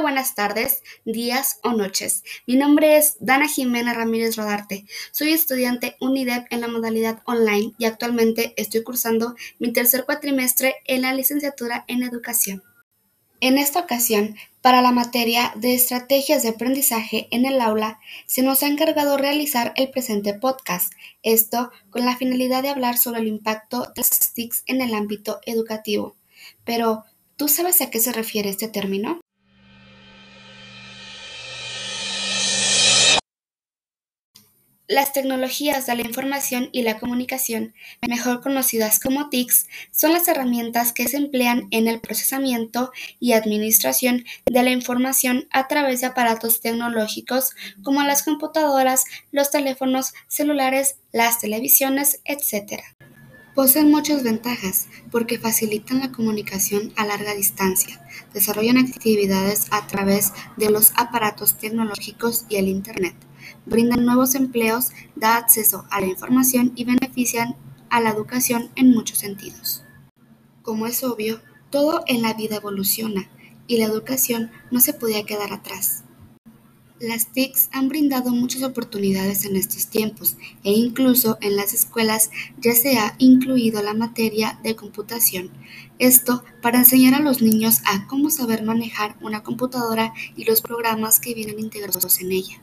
buenas tardes, días o noches. Mi nombre es Dana Jimena Ramírez Rodarte. Soy estudiante UNIDEP en la modalidad online y actualmente estoy cursando mi tercer cuatrimestre en la licenciatura en educación. En esta ocasión, para la materia de estrategias de aprendizaje en el aula, se nos ha encargado realizar el presente podcast, esto con la finalidad de hablar sobre el impacto de las TICs en el ámbito educativo. Pero, ¿tú sabes a qué se refiere este término? Las tecnologías de la información y la comunicación, mejor conocidas como TICs, son las herramientas que se emplean en el procesamiento y administración de la información a través de aparatos tecnológicos como las computadoras, los teléfonos celulares, las televisiones, etc. Poseen muchas ventajas porque facilitan la comunicación a larga distancia, desarrollan actividades a través de los aparatos tecnológicos y el Internet brindan nuevos empleos, da acceso a la información y benefician a la educación en muchos sentidos. Como es obvio, todo en la vida evoluciona y la educación no se podía quedar atrás. Las TICs han brindado muchas oportunidades en estos tiempos e incluso en las escuelas ya se ha incluido la materia de computación. Esto para enseñar a los niños a cómo saber manejar una computadora y los programas que vienen integrados en ella.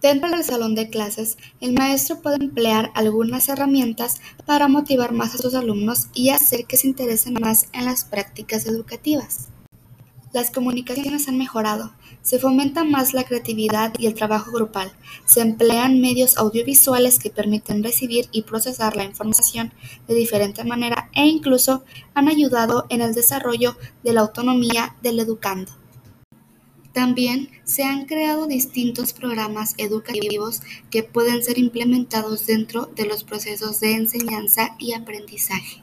Dentro del salón de clases, el maestro puede emplear algunas herramientas para motivar más a sus alumnos y hacer que se interesen más en las prácticas educativas. Las comunicaciones han mejorado, se fomenta más la creatividad y el trabajo grupal, se emplean medios audiovisuales que permiten recibir y procesar la información de diferente manera e incluso han ayudado en el desarrollo de la autonomía del educando. También se han creado distintos programas educativos que pueden ser implementados dentro de los procesos de enseñanza y aprendizaje.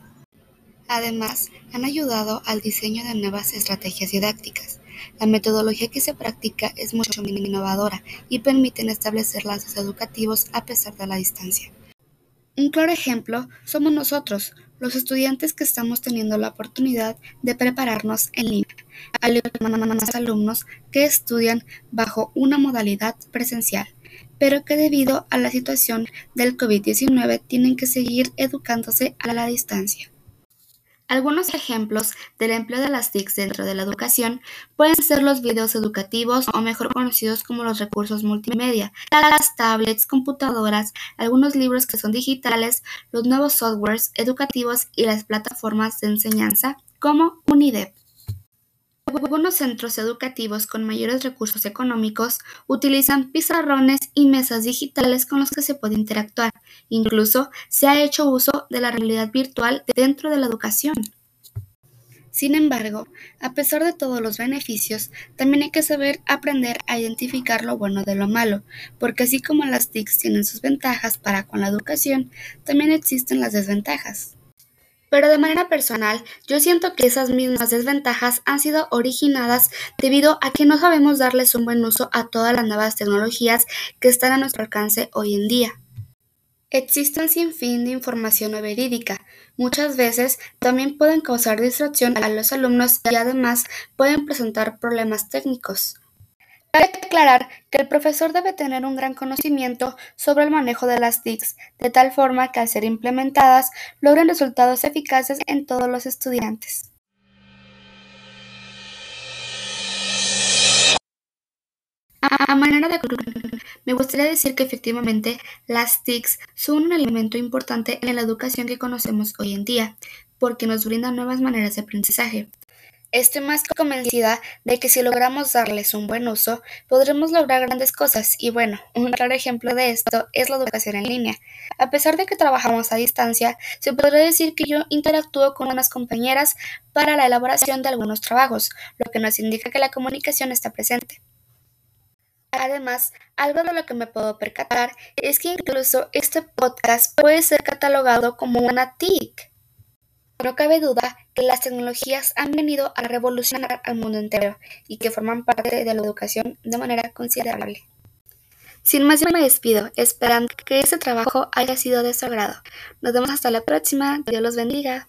Además, han ayudado al diseño de nuevas estrategias didácticas. La metodología que se practica es mucho más innovadora y permiten establecer lazos educativos a pesar de la distancia. Un claro ejemplo somos nosotros, los estudiantes que estamos teniendo la oportunidad de prepararnos en línea, al igual que alumnos que estudian bajo una modalidad presencial, pero que debido a la situación del COVID-19 tienen que seguir educándose a la distancia. Algunos ejemplos del empleo de las TICs dentro de la educación pueden ser los videos educativos o mejor conocidos como los recursos multimedia, las tablets, computadoras, algunos libros que son digitales, los nuevos softwares educativos y las plataformas de enseñanza como UNIDEP. Algunos centros educativos con mayores recursos económicos utilizan pizarrones y mesas digitales con los que se puede interactuar. Incluso se ha hecho uso de la realidad virtual dentro de la educación. Sin embargo, a pesar de todos los beneficios, también hay que saber aprender a identificar lo bueno de lo malo, porque así como las TICs tienen sus ventajas para con la educación, también existen las desventajas. Pero de manera personal, yo siento que esas mismas desventajas han sido originadas debido a que no sabemos darles un buen uso a todas las nuevas tecnologías que están a nuestro alcance hoy en día. Existe un sinfín de información no verídica. Muchas veces también pueden causar distracción a los alumnos y además pueden presentar problemas técnicos. Cabe aclarar que el profesor debe tener un gran conocimiento sobre el manejo de las TICs, de tal forma que al ser implementadas logren resultados eficaces en todos los estudiantes. A manera de conclusión, me gustaría decir que efectivamente las TICs son un elemento importante en la educación que conocemos hoy en día, porque nos brindan nuevas maneras de aprendizaje. Estoy más convencida de que si logramos darles un buen uso, podremos lograr grandes cosas y bueno, un claro ejemplo de esto es la educación en línea. A pesar de que trabajamos a distancia, se podría decir que yo interactúo con unas compañeras para la elaboración de algunos trabajos, lo que nos indica que la comunicación está presente. Además, algo de lo que me puedo percatar es que incluso este podcast puede ser catalogado como una TIC. No cabe duda que las tecnologías han venido a revolucionar al mundo entero y que forman parte de la educación de manera considerable. Sin más yo me despido, esperando que este trabajo haya sido de su agrado. Nos vemos hasta la próxima. Dios los bendiga.